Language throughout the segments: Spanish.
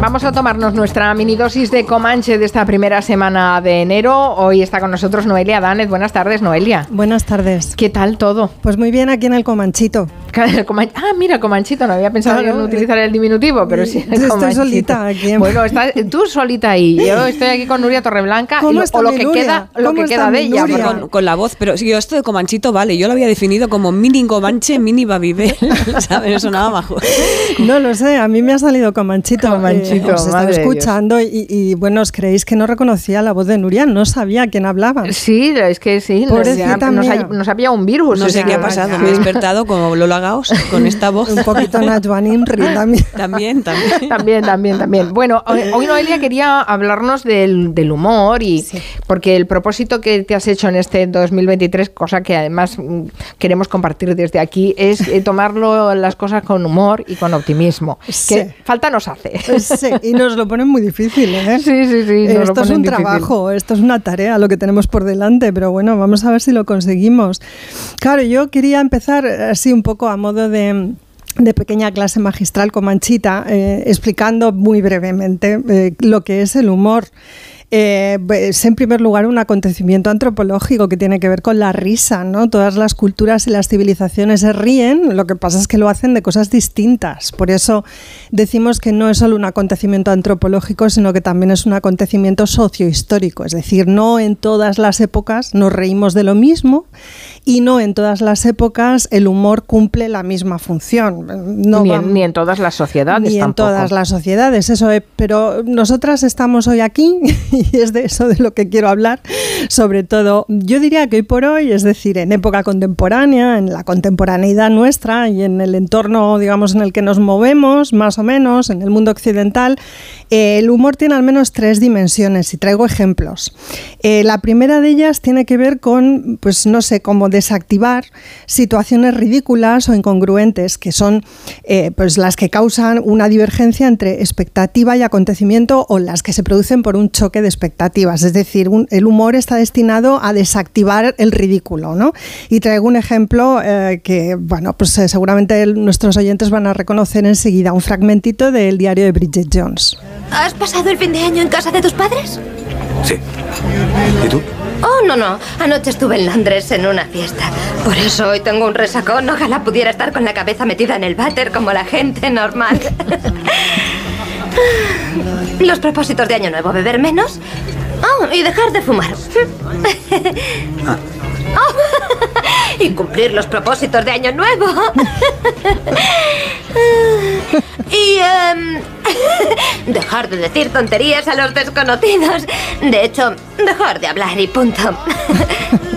Vamos a tomarnos nuestra mini dosis de Comanche de esta primera semana de enero. Hoy está con nosotros Noelia Danet. Buenas tardes, Noelia. Buenas tardes. ¿Qué tal todo? Pues muy bien aquí en el Comanchito. Ah, mira, Comanchito. No había pensado en utilizar el diminutivo, pero sí. El estoy solita aquí. Bueno, estás, tú solita ahí. Yo estoy aquí con Nuria Torreblanca. ¿Cómo está o lo que queda, lo que queda de ella. Con, con, la voz, pero sí, yo esto de Comanchito, vale. Yo lo había definido como mini Comanche, mini Babibel. ¿Sabes? Sonaba bajo. No lo sé, a mí me ha salido Comanchito. Comanchito, eh, madre escuchando y, bueno, ¿os creéis que no reconocía la voz de Nuria? No sabía quién hablaba. Sí, es que sí, nos, había un virus. No sé qué ha pasado, me he despertado como Lola Con esta voz. un poquito Najwan Imri también. también, también. también, también, también. Bueno, hoy, Noelia quería hablarnos del, humor y porque el propósito que te has hecho en este 2023, cosa que además mm, queremos compartir desde aquí, es eh, tomarlo las cosas con humor y con optimismo. Que falta nos hace. Sí, y nos lo ponen muy difícil, ¿eh? Sí, sí, sí. Esto es un trabajo, esto es una tarea, lo que tenemos por delante, pero bueno, vamos a ver si lo conseguimos. Claro, yo quería empezar así un poco a modo de pequeña clase magistral con Manchita, eh, explicando muy brevemente eh, lo que es el humor. Eh, es en primer lugar un acontecimiento antropológico que tiene que ver con la risa, ¿no? Todas las culturas y las civilizaciones se ríen, lo que pasa es que lo hacen de cosas distintas. Por eso decimos que no es solo un acontecimiento antropológico, sino que también es un acontecimiento sociohistórico. Es decir, no en todas las épocas nos reímos de lo mismo y no en todas las épocas el humor cumple la misma función. No ni, en, todas las sociedades. Ni en todas las sociedades, eso. es. pero nosotras estamos hoy aquí y es de eso de lo que quiero hablar. Sobre todo, yo diría que hoy por hoy, es decir, en época contemporánea, en la contemporaneidad nuestra y en el entorno, digamos, en el que nos movemos, más o menos, en el mundo occidental, eh, el humor tiene al menos tres dimensiones y traigo ejemplos. Eh, la primera de ellas tiene que ver con, pues no sé, cómo desactivar situaciones ridículas o incongruentes, que son eh, pues las que causan una divergencia entre expectativa y acontecimiento o las que se producen por un choque de expectativas. Es decir, el humor está destinado a desactivar el ridículo. ¿no? Y traigo un ejemplo eh, que, bueno, pues eh, seguramente nuestros oyentes van a reconocer enseguida, un fragmentito del diario de Bridget Jones. ¿Has pasado el fin de año en casa de tus padres? Sí. ¿Y tú? Oh, no, no. Anoche estuve en Londres en una fiesta. Por eso hoy tengo un resacón. Ojalá pudiera estar con la cabeza metida en el váter como la gente normal. Los propósitos de Año Nuevo, beber menos oh, y dejar de fumar. Ah. Oh, y cumplir los propósitos de Año Nuevo. Y em, dejar de decir tonterías a los desconocidos. De hecho, dejar de hablar y punto.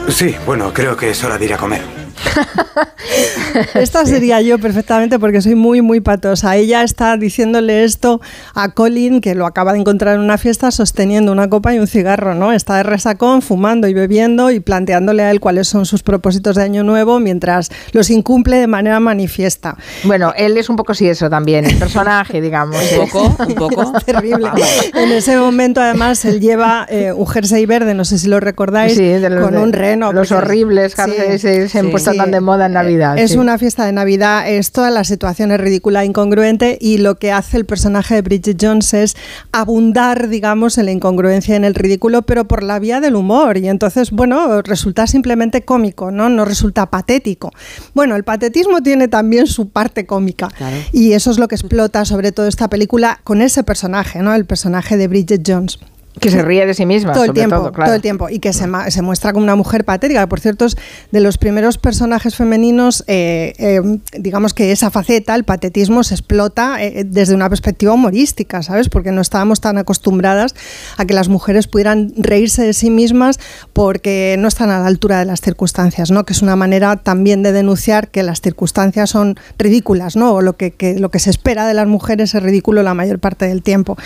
sí, bueno, creo que es hora de ir a comer. Esta sería yo perfectamente porque soy muy, muy patosa. Ella está diciéndole esto a Colin, que lo acaba de encontrar en una fiesta, sosteniendo una copa y un cigarro, ¿no? Está de resacón, fumando y bebiendo y planteándole a él cuáles son sus propósitos de año nuevo mientras los incumple de manera manifiesta. Bueno, él es un poco sí eso también, el personaje, digamos. un poco, un poco. Es terrible. en ese momento, además, él lleva eh, un jersey verde, no sé si lo recordáis, con un reno. Los horribles jerseys se han puesto tan de moda en Navidad. Es una fiesta de Navidad, es toda la situación es ridícula, incongruente y lo que hace el personaje de Bridget Jones es abundar, digamos, en la incongruencia, en el ridículo, pero por la vía del humor. Y entonces, bueno, resulta simplemente cómico, ¿no? No resulta patético. Bueno, el patetismo tiene también su parte cómica y eso es lo que explota sobre todo esta película con ese personaje, ¿no? El personaje de Bridget Jones. Que se ríe de sí misma. Todo el tiempo, todo, el tiempo. Y que se, se, muestra como una mujer patética. Por cierto, es de los primeros personajes femeninos, eh, eh, digamos que esa faceta, el patetismo, se explota eh, desde una perspectiva humorística, ¿sabes? Porque no estábamos tan acostumbradas a que las mujeres pudieran reírse de sí mismas porque no están a la altura de las circunstancias, ¿no? Que es una manera también de denunciar que las circunstancias son ridículas, ¿no? O lo que, que lo que se espera de las mujeres es ridículo la mayor parte del tiempo.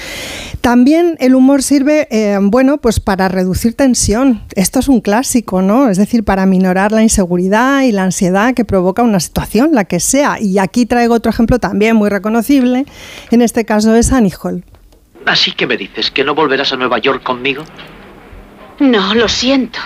También el humor sirve eh, bueno, pues para reducir tensión. Esto es un clásico, ¿no? Es decir, para minorar la inseguridad y la ansiedad que provoca una situación, la que sea. Y aquí traigo otro ejemplo también muy reconocible. En este caso es Annie Hall. Así que me dices que no volverás a Nueva York conmigo. No, lo siento.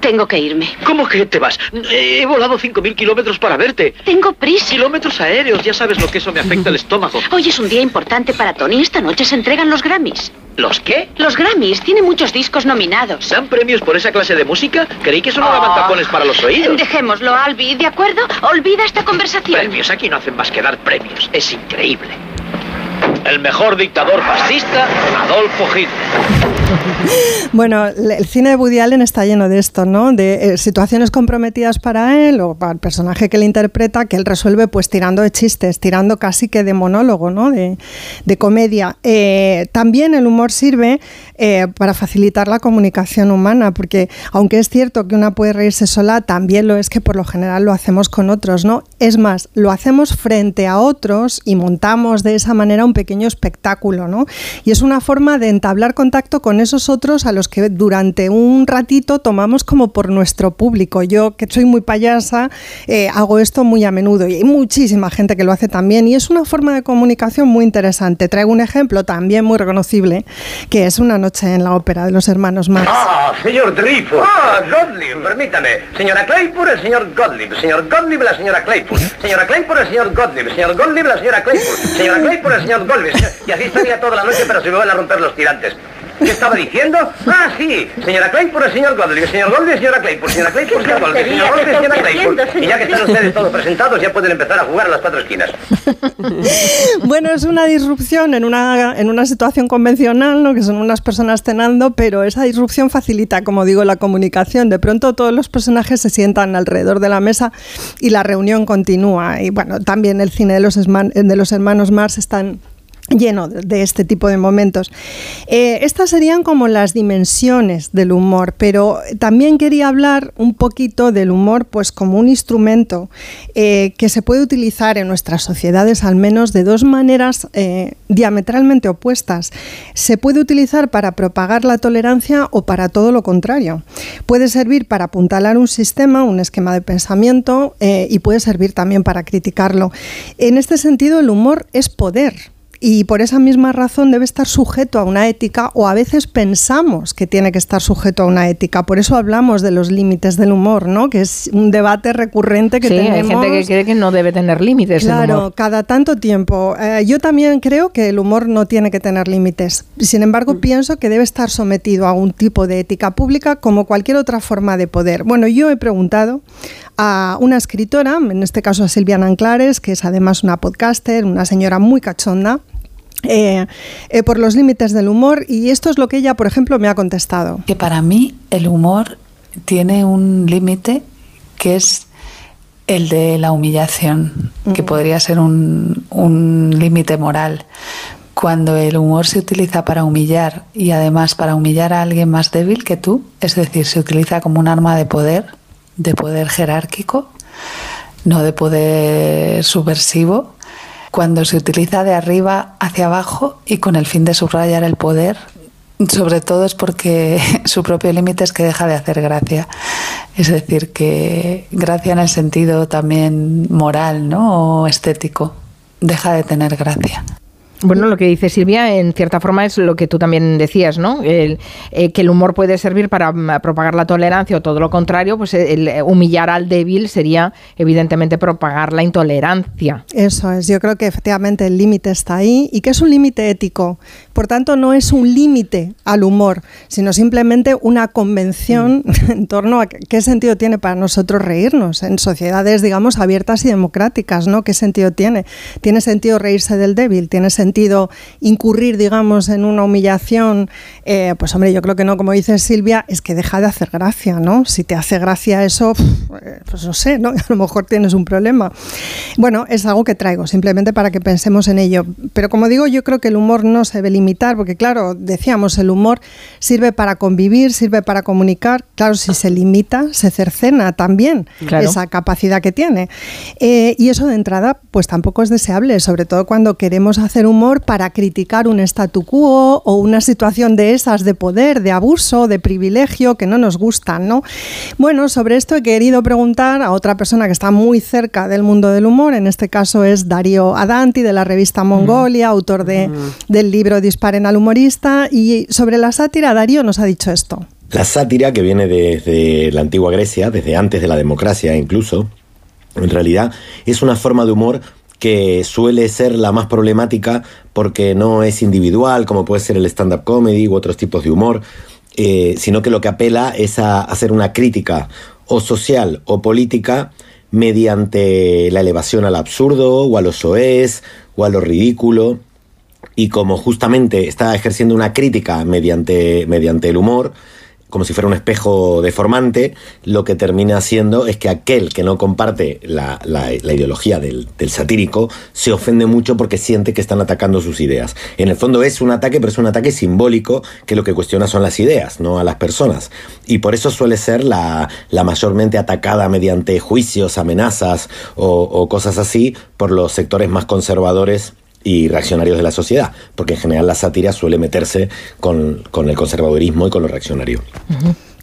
Tengo que irme. ¿Cómo que te vas? He volado 5.000 kilómetros para verte. Tengo prisa. Kilómetros aéreos, ya sabes lo que eso me afecta al estómago. Hoy es un día importante para Tony. Esta noche se entregan los Grammys. ¿Los qué? Los Grammys. Tiene muchos discos nominados. ¿Dan premios por esa clase de música? Creí que eso no daban Oh. tapones para los oídos. Dejémoslo, Albi, ¿de acuerdo? Olvida esta conversación. Premios, aquí no hacen más que dar premios. Es increíble. El mejor dictador fascista, Adolfo Hitler. Bueno, el cine de Woody Allen está lleno de esto, ¿no? De eh, situaciones comprometidas para él o para el personaje que le interpreta, que él resuelve pues tirando de chistes, tirando casi que de monólogo, ¿no? De, de comedia. Eh, también el humor sirve eh, para facilitar la comunicación humana, porque aunque es cierto que una puede reírse sola, también lo es que por lo general lo hacemos con otros, ¿no? Es más, lo hacemos frente a otros y montamos de esa manera un pequeño espectáculo, ¿no? Y es una forma de entablar contacto con esos otros a los que durante un ratito tomamos como por nuestro público. Yo, que soy muy payasa, eh, hago esto muy a menudo y hay muchísima gente que lo hace también y es una forma de comunicación muy interesante. Traigo un ejemplo también muy reconocible, que es una noche en la ópera de los hermanos Marx. Ah, señor Dreyfus. Ah, Gottlieb, permítame. Señora Claypool, el señor Gottlieb. Señor Gottlieb, la señora Claypool. Señora Claypool, el señor Gottlieb. Señor Gottlieb, la señora Claypool. Señora Claypool, el señor Gottlieb. Y así estaría toda la noche, pero se me van a romper los tirantes. ¿Qué estaba diciendo? Ah, sí. Señora Claypool, el señor Gottlieb. Señor Gottlieb, señora Claypool. Señora Claypool, señor Gottlieb. Señor Gottlieb, señora Claypool. Y ya que están ustedes todos presentados, ya pueden empezar a jugar a las cuatro esquinas. Bueno, es una disrupción en una, en una situación convencional, ¿no? que son unas personas cenando, pero esa disrupción facilita, como digo, la comunicación. De pronto todos los personajes se sientan alrededor de la mesa y la reunión continúa. Y bueno, también el cine de los, esman- de los hermanos Mars están lleno de este tipo de momentos. Eh, estas serían como las dimensiones del humor, pero también quería hablar un poquito del humor pues como un instrumento eh, que se puede utilizar en nuestras sociedades al menos de dos maneras eh, diametralmente opuestas. Se puede utilizar para propagar la tolerancia o para todo lo contrario. Puede servir para apuntalar un sistema, un esquema de pensamiento eh, y puede servir también para criticarlo. En este sentido, el humor es poder y por esa misma razón debe estar sujeto a una ética o a veces pensamos que tiene que estar sujeto a una ética. Por eso hablamos de los límites del humor, ¿no? Que es un debate recurrente que sí, tenemos. hay gente que cree que no debe tener límites. el Claro, humor. cada tanto tiempo. Eh, yo también creo que el humor no tiene que tener límites. Sin Mm. embargo, pienso que debe estar sometido a un tipo de ética pública como cualquier otra forma de poder. Bueno, yo he preguntado a una escritora, en este caso a Silviana Anclares, que es además una podcaster, una señora muy cachonda. Eh, eh, por los límites del humor y esto es lo que ella, por ejemplo, me ha contestado. que para mí el humor tiene un límite que es el de la humillación, que podría ser un, un límite moral. Cuando el humor se utiliza para humillar y además para humillar a alguien más débil que tú, es decir, se utiliza como un arma de poder, de poder jerárquico, no de poder subversivo, cuando se utiliza de arriba hacia abajo y con el fin de subrayar el poder, sobre todo es porque su propio límite es que deja de hacer gracia. Es decir, que gracia en el sentido también moral ¿no? o estético, deja de tener gracia. Bueno, lo que dice Silvia, en cierta forma, es lo que tú también decías, ¿no? El, eh, que el humor puede servir para mm, propagar la tolerancia o todo lo contrario, pues el, eh, humillar al débil sería, evidentemente, propagar la intolerancia. Eso es, yo creo que efectivamente el límite está ahí y que es un límite ético. Por tanto, no es un límite al humor, sino simplemente una convención en torno a qué sentido tiene para nosotros reírnos en sociedades, digamos, abiertas y democráticas, ¿no? ¿Qué sentido tiene? ¿Tiene sentido reírse del débil? ¿Tiene sentido incurrir, digamos, en una humillación? Eh, pues hombre, yo creo que no, como dice Silvia, es que deja de hacer gracia, ¿no? Si te hace gracia eso, eh, pues no sé, ¿no? A lo mejor tienes un problema. Bueno, es algo que traigo, simplemente para que pensemos en ello. Pero como digo, yo creo que el humor no se debe limitar, porque claro, decíamos, el humor sirve para convivir, sirve para comunicar. Claro, si se limita, se cercena también Claro. esa capacidad que tiene. Eh, y eso de entrada, pues tampoco es deseable, sobre todo cuando queremos hacer humor para criticar un statu quo o una situación de esas de poder, de abuso, de privilegio que no nos gustan, ¿no? Bueno, sobre esto he querido preguntar a otra persona que está muy cerca del mundo del humor, en este caso es Darío Adanti de la revista Mongolia, autor de, del libro Disparen al humorista, y sobre la sátira Darío nos ha dicho esto. La sátira, que viene desde la antigua Grecia, desde antes de la democracia incluso, en realidad es una forma de humor que suele ser la más problemática porque no es individual, como puede ser el stand-up comedy u otros tipos de humor, eh, sino que lo que apela es a hacer una crítica o social o política mediante la elevación al absurdo o a lo soez o a lo ridículo. Y como justamente está ejerciendo una crítica mediante, mediante el humor, como si fuera un espejo deformante, lo que termina haciendo es que aquel que no comparte la, ideología del, satírico se ofende mucho porque siente que están atacando sus ideas. En el fondo es un ataque, pero es un ataque simbólico que lo que cuestiona son las ideas, no a las personas. Y por eso suele ser la, mayormente atacada mediante juicios, amenazas o cosas así por los sectores más conservadores y reaccionarios de la sociedad, porque en general la sátira suele meterse con, el conservadurismo y con lo reaccionario.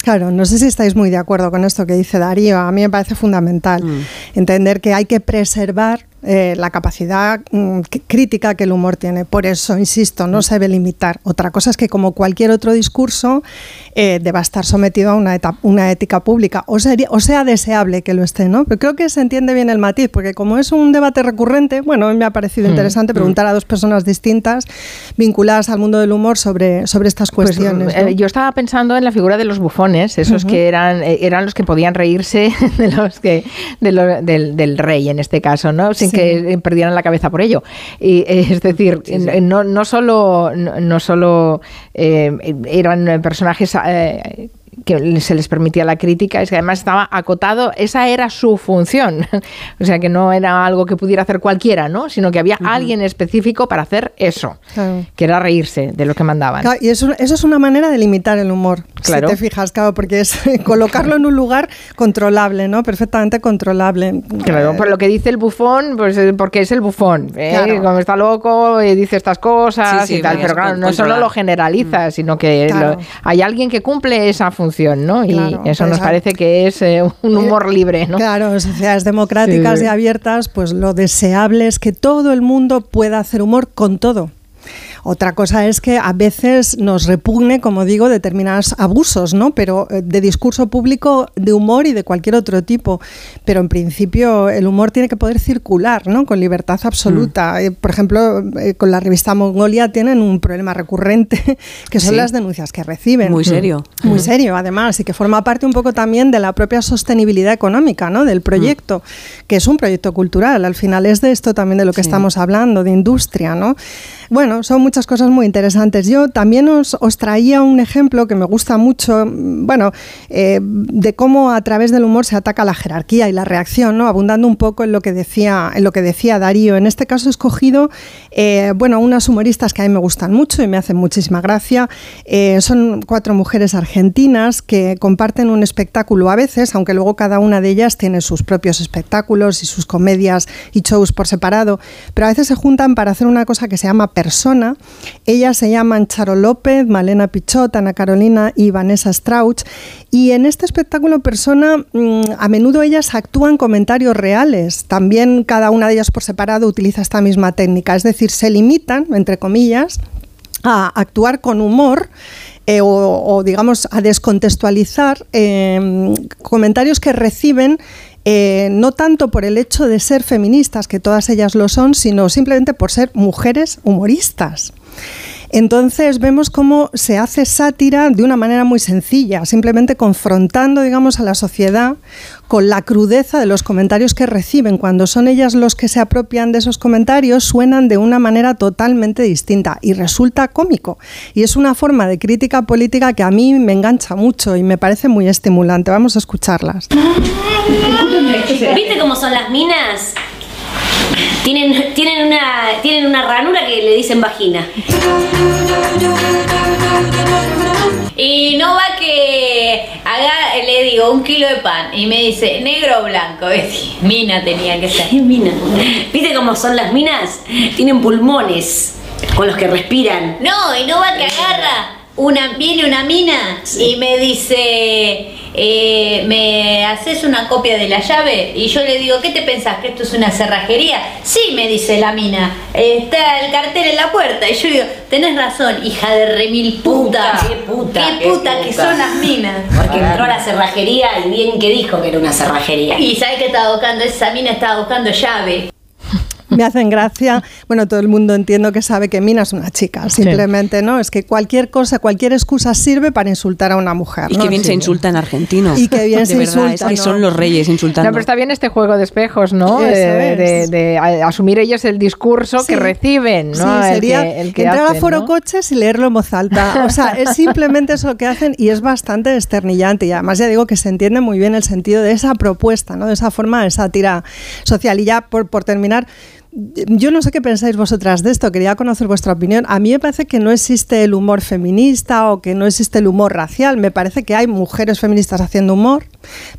Claro, no sé si estáis muy de acuerdo con esto que dice Darío. A mí me parece fundamental mm. entender que hay que preservar eh, la capacidad mm, crítica que el humor tiene. Por eso, insisto, no se debe limitar. Otra cosa es que, como cualquier otro discurso, eh, deba estar sometido a una, una ética pública, o, sería, o sea deseable que lo esté, ¿no? Pero creo que se entiende bien el matiz, porque como es un debate recurrente, bueno, me ha parecido mm, interesante mm. preguntar a dos personas distintas vinculadas al mundo del humor sobre, sobre estas pues, cuestiones. Eh, yo estaba pensando en la figura de los bufones, esos que eran, eran los que podían reírse de los que, del, del, rey en este caso, ¿no? Que perdieran la cabeza por ello. Y, eh, es decir, No, no solo, no, solo eh, eran personajes eh, que se les permitía la crítica, es que además estaba acotado, esa era su función. o sea, que no era algo que pudiera hacer cualquiera, ¿no? Sino que había alguien específico para hacer eso, que era reírse de lo que mandaban. y eso, eso, es una manera de limitar el humor, claro. si te fijas, claro, porque es colocarlo en un lugar controlable, ¿no? Perfectamente controlable. Claro, por lo que dice el bufón, pues eh, porque es el bufón, ¿eh? como está loco dice estas cosas y tal, pero claro, no solo lo generaliza, mm. sino que hay alguien que cumple esa función ¿no? y eso nos parece que es eh, un humor libre, ¿no? Claro, sociedades democráticas y abiertas, pues lo deseable es que todo el mundo pueda hacer humor con todo. Otra cosa es que a veces nos repugne, como digo, determinados abusos, ¿no? Pero eh, de discurso público, de humor y de cualquier otro tipo. Pero en principio el humor tiene que poder circular, ¿no? Con libertad absoluta. Mm. Eh, por ejemplo, eh, con la revista Mongolia tienen un problema recurrente, que son las denuncias que reciben. Muy serio. Mm. Muy serio, además, y que forma parte un poco también de la propia sostenibilidad económica, ¿no? Del proyecto, mm. que es un proyecto cultural. Al final es de esto también de lo que estamos hablando, de industria, ¿no? Bueno, son muchas cosas muy interesantes. Yo también os, traía un ejemplo que me gusta mucho, bueno, eh, de cómo a través del humor se ataca la jerarquía y la reacción, ¿no? Abundando un poco en lo que decía, en lo que decía Darío. En este caso he escogido, eh, bueno, unas humoristas que a mí me gustan mucho y me hacen muchísima gracia. Eh, son cuatro mujeres argentinas que comparten un espectáculo a veces, aunque luego cada una de ellas tiene sus propios espectáculos y sus comedias y shows por separado, pero a veces se juntan para hacer una cosa que se llama persona ellas se llaman Charo López, Malena Pichot, Ana Carolina y Vanessa Strauch. Y en este espectáculo persona, mm, a menudo ellas actúan comentarios reales. También cada una de ellas por separado utiliza esta misma técnica. Es decir, se limitan, entre comillas, a actuar con humor eh, o, digamos, a descontextualizar em, comentarios que reciben eh, no tanto por el hecho de ser feministas, que todas ellas lo son, sino simplemente por ser mujeres humoristas. Entonces vemos cómo se hace sátira de una manera muy sencilla, simplemente confrontando, digamos, a la sociedad con la crudeza de los comentarios que reciben. Cuando son ellas los que se apropian de esos comentarios, suenan de una manera totalmente distinta y resulta cómico. Y es una forma de crítica política que a mí me engancha mucho y me parece muy estimulante. Vamos a escucharlas. ¿Viste cómo son las minas? Tienen, tienen, una, tienen una ranura que le dicen vagina. Y no va que haga, le digo, un kilo de pan y me dice, negro o blanco. Mina tenía que ser. Mina. ¿Viste cómo son las minas? Tienen pulmones con los que respiran. No, y no va que agarra una, viene una mina y me dice, eh, ¿me haces una copia de la llave? Y yo le digo, ¿qué te pensás? ¿Que esto es una cerrajería? Sí, me dice la mina, está el cartel en la puerta. Y yo digo, tenés razón, hija de remil puta. Qué puta, Qué qué puta que son las minas. Porque entró a la cerrajería y bien que dijo que era una cerrajería. Y ¿sabes qué estaba buscando? Esa mina estaba buscando llave. Me hacen gracia. Bueno, todo el mundo entiendo que sabe que Mina es una chica. Simplemente, ¿no? Es que cualquier cosa, cualquier excusa sirve para insultar a una mujer. Y ¿no? que bien se insulta en argentino. Y que bien de se verdad, insulta, Es que ¿no? son los reyes insultando. No, pero está bien este juego de espejos, ¿no? Eso De, asumir ellos el discurso Sí. que reciben, ¿no? Sí, El sería que- el que entrar hacen, a Foro ¿no? Coches y leerlo en voz alta. O sea, es simplemente eso lo que hacen y es bastante desternillante. Y además ya digo que se entiende muy bien el sentido de esa propuesta, ¿no? de esa forma de sátira social. Y ya por, por terminar, yo no sé qué pensáis vosotras de esto, quería conocer vuestra opinión. A mí me parece que no existe el humor feminista o que no existe el humor racial. Me parece que hay mujeres feministas haciendo humor,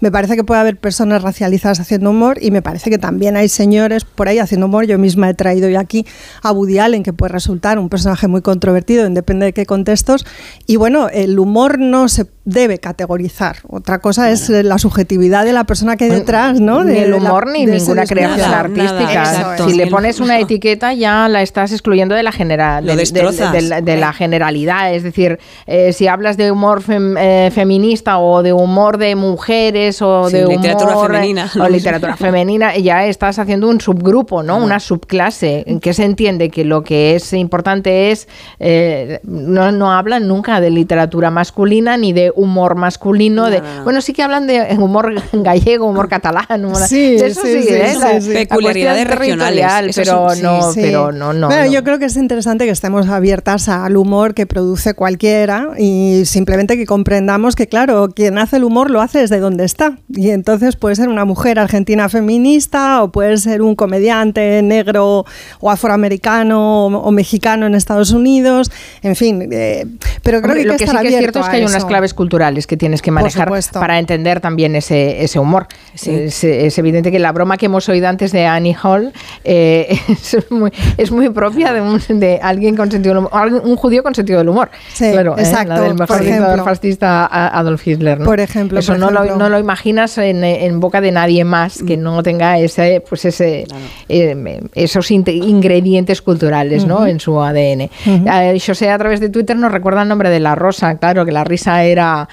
me parece que puede haber personas racializadas haciendo humor y me parece que también hay señores por ahí haciendo humor. Yo misma he traído hoy aquí a Woody Allen, que puede resultar un personaje muy controvertido, depende de qué contextos. Y bueno, el humor no se debe categorizar. Otra cosa es la subjetividad de la persona que hay detrás, ¿no? Ni De el la- humor ni de ninguna creación Nada, artística. nada, exacto. si le pones una etiqueta ya la estás excluyendo de la general, de, de- de la- generalidad. Es decir, eh, si hablas de humor fem- eh, feminista o de humor de mujeres o Sí, de humor literatura femenina, lo o literatura femenina, ya estás haciendo un subgrupo, ¿no? Una subclase en que se entiende que lo que es importante es eh, no, no hablan nunca de literatura masculina ni de humor masculino. de, no, no. Bueno, sí que hablan de humor gallego, humor catalán. humor- Sí, de eso sí, sí, sí, ¿eh? sí, Peculiaridades regionales, eso pero sí, no, Sí. pero no, no. Bueno, no. yo creo que es interesante que estemos abiertas al humor que produce cualquiera y simplemente que comprendamos que, claro, quien hace el humor lo hace desde donde está. Y entonces puede ser una mujer argentina feminista o puede ser un comediante negro o afroamericano o, o mexicano en Estados Unidos. En fin, eh, pero creo Hombre, que hay lo que que sí que es cierto es que hay unas eso. claves culturales que tienes que manejar para entender también ese, ese humor. Sí. Es, es evidente que la broma que hemos oído antes de Annie Hall eh, es, muy, es muy propia de, un- de alguien con sentido del humor, un judío con sentido del humor. Sí, claro, ¿eh? exacto, la del mejor por dictador ejemplo. fascista Adolf Hitler. ¿no? Por ejemplo, Eso por no, Lo, ejemplo. no lo imaginas en, en boca de nadie más que no tenga ese, pues ese, eh, esos ingredientes culturales ¿no? en su ADN. Eh, José a través de Twitter nos recuerda el nombre de la rosa, claro, que la risa era,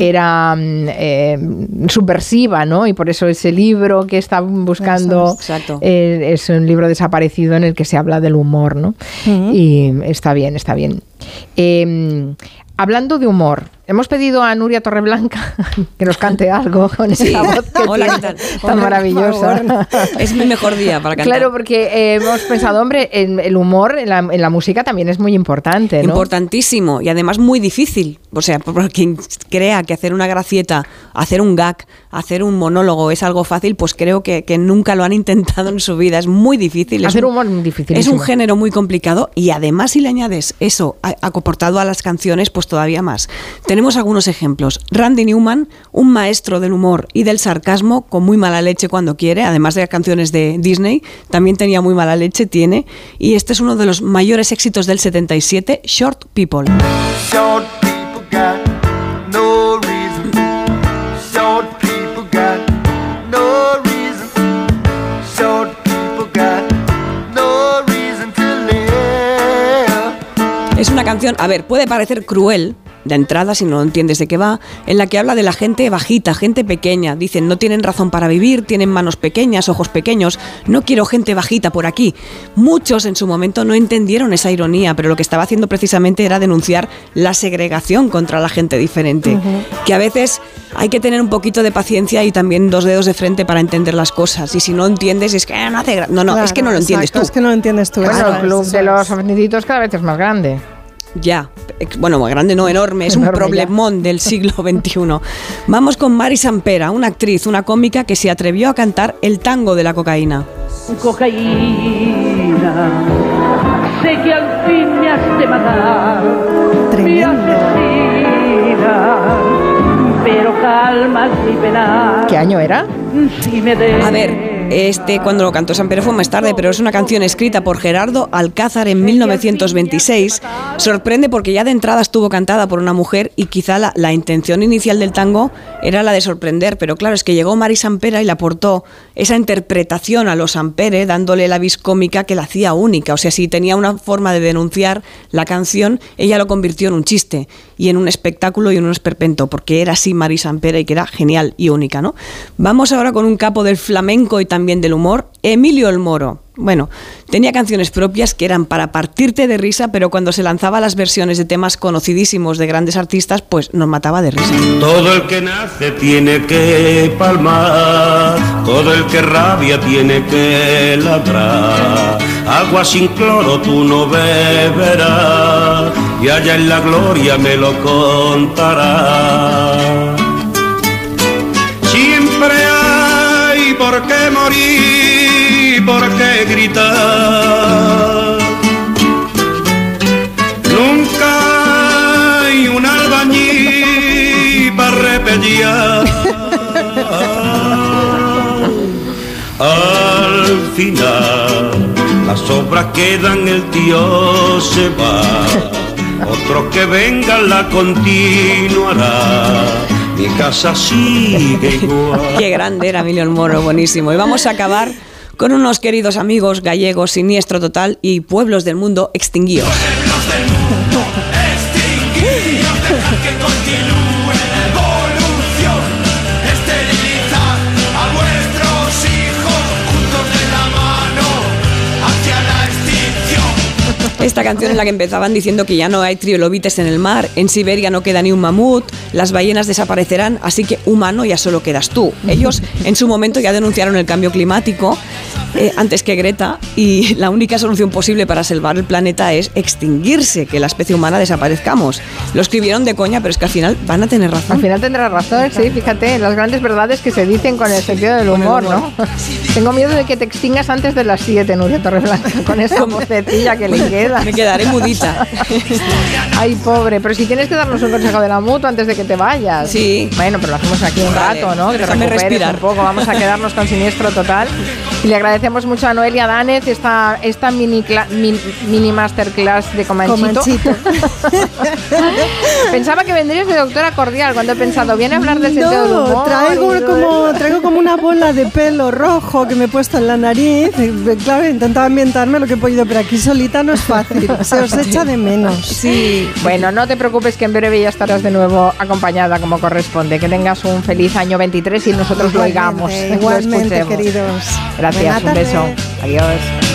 era mm, eh, subversiva, ¿no? Y por eso ese libro que está buscando Eso es, exacto. eh, es un libro desaparecido en el que se habla del humor, ¿no? Y está bien, está bien. Eh, hablando de humor, hemos pedido a Nuria Torreblanca que nos cante algo con esa Sí. voz que Hola, tiene ¿qué tal? tan Hola, maravillosa. Es mi mejor día para cantar. Claro, porque eh, hemos pensado, hombre, el, el humor en la, en la música también es muy importante, ¿no? Importantísimo y además muy difícil. O sea, por quien crea que hacer una gracieta, hacer un gag, hacer un monólogo es algo fácil, pues creo que, que nunca lo han intentado en su vida. Es muy difícil. es Hacer un- humor es muy difícil. Es un género muy complicado y además si le añades eso a- acoportado a las canciones, pues todavía más. Tenemos algunos ejemplos. Randy Newman, un maestro del humor y del sarcasmo con muy mala leche cuando quiere, además de las canciones de Disney, también tenía muy mala leche, tiene. Y este es uno de los mayores éxitos del 77, Short People. Canción, a ver, puede parecer cruel de entrada si no lo entiendes de qué va, en la que habla de la gente bajita, gente pequeña. Dicen, no tienen razón para vivir, tienen manos pequeñas, ojos pequeños, no quiero gente bajita por aquí. Muchos en su momento no entendieron esa ironía, pero lo que estaba haciendo precisamente era denunciar la segregación contra la gente diferente. Que a veces hay que tener un poquito de paciencia y también dos dedos de frente para entender las cosas. Y si no entiendes, es que "Ah, no hace gra-". No, no, es que no lo entiendes exacto, tú. Es que no lo entiendes tú. Bueno, el club de los ofendiditos cada vez es más grande. Ya, bueno, grande no, enorme, es un ya. problemón del siglo XXI. Vamos con Mari Sampera, una actriz, una cómica que se atrevió a cantar el tango de la cocaína. Cocaína, sé que al fin me has de matar. Mi Tremendo. asesina, pero calmas mi pena. ¿Qué año era? Si me A ver, Este, cuando lo cantó San Pedro fue más tarde, pero es una canción escrita por Gerardo Alcázar en 1926. Sorprende porque ya de entrada estuvo cantada por una mujer y quizá la, intención inicial del tango era la de sorprender, pero claro, es que llegó Mari Sampera y le aportó esa interpretación a los Sampere, dándole la vis cómica que la hacía única. O sea, si tenía una forma de denunciar la canción, ella lo convirtió en un chiste y en un espectáculo y en un esperpento, porque era así Mari Sampera y que era genial y única, ¿no? Vamos ahora con un capo del flamenco y también del humor, Emilio el Moro. Bueno, tenía canciones propias que eran para partirte de risa, pero cuando se lanzaba las versiones de temas conocidísimos de grandes artistas, pues nos mataba de risa. Todo el que nace tiene que palmar, todo el que rabia tiene que ladrar. Agua sin cloro tú no beberás, y allá en la gloria me lo contarás. Por qué morir, por qué gritar. Nunca hay un albañil para repellar. Al final, las obras quedan, el tío se va. Otro que venga la continuará. Mi casa sigue igual. Qué grande era Emilio el Moro, buenísimo. Y vamos a acabar con unos queridos amigos gallegos, Siniestro Total y Pueblos del Mundo extinguidos. que continúe la Esta canción en la que empezaban diciendo que ya no hay trilobites en el mar, en Siberia no queda ni un mamut, las ballenas desaparecerán, así que humano ya solo quedas tú. Ellos en su momento ya denunciaron el cambio climático eh, antes que Greta y la única solución posible para salvar el planeta es extinguirse, que la especie humana desaparezcamos. Lo escribieron de coña, pero es que al final van a tener razón. Al final tendrás razón, sí, fíjate, las grandes verdades que se dicen con el sentido del humor, ¿no? Tengo miedo de que te extingas antes de las 7, Nuria Torreblanca, con esa vocecilla que le queda. Me quedaré mudita. Ay, pobre, pero si tienes que darnos un consejo de la mutua antes de que te vayas. Sí. Bueno, pero lo hacemos aquí un Vale, rato, ¿no? Que te recuperes respirar. un poco. Vamos a quedarnos con Siniestro Total. Y le agradecemos mucho a Noelia Danez esta, esta mini, cla- min- mini masterclass de Comanchito. Comanchito. Pensaba que vendrías de doctora cordial cuando he pensado, viene a hablar del sentido del No, humor. traigo y- como, traigo como una bola de pelo rojo que me he puesto en la nariz. Eh, Claro, he intentado ambientarme lo que he podido, pero aquí solita no es fácil. Se os echa de menos. Sí, bueno, no te preocupes que en breve ya estarás de nuevo acompañada como corresponde. Que tengas un feliz año 23 y nosotros lo oigamos. Igualmente, lo queridos. Gracias, Buena un beso. Adiós.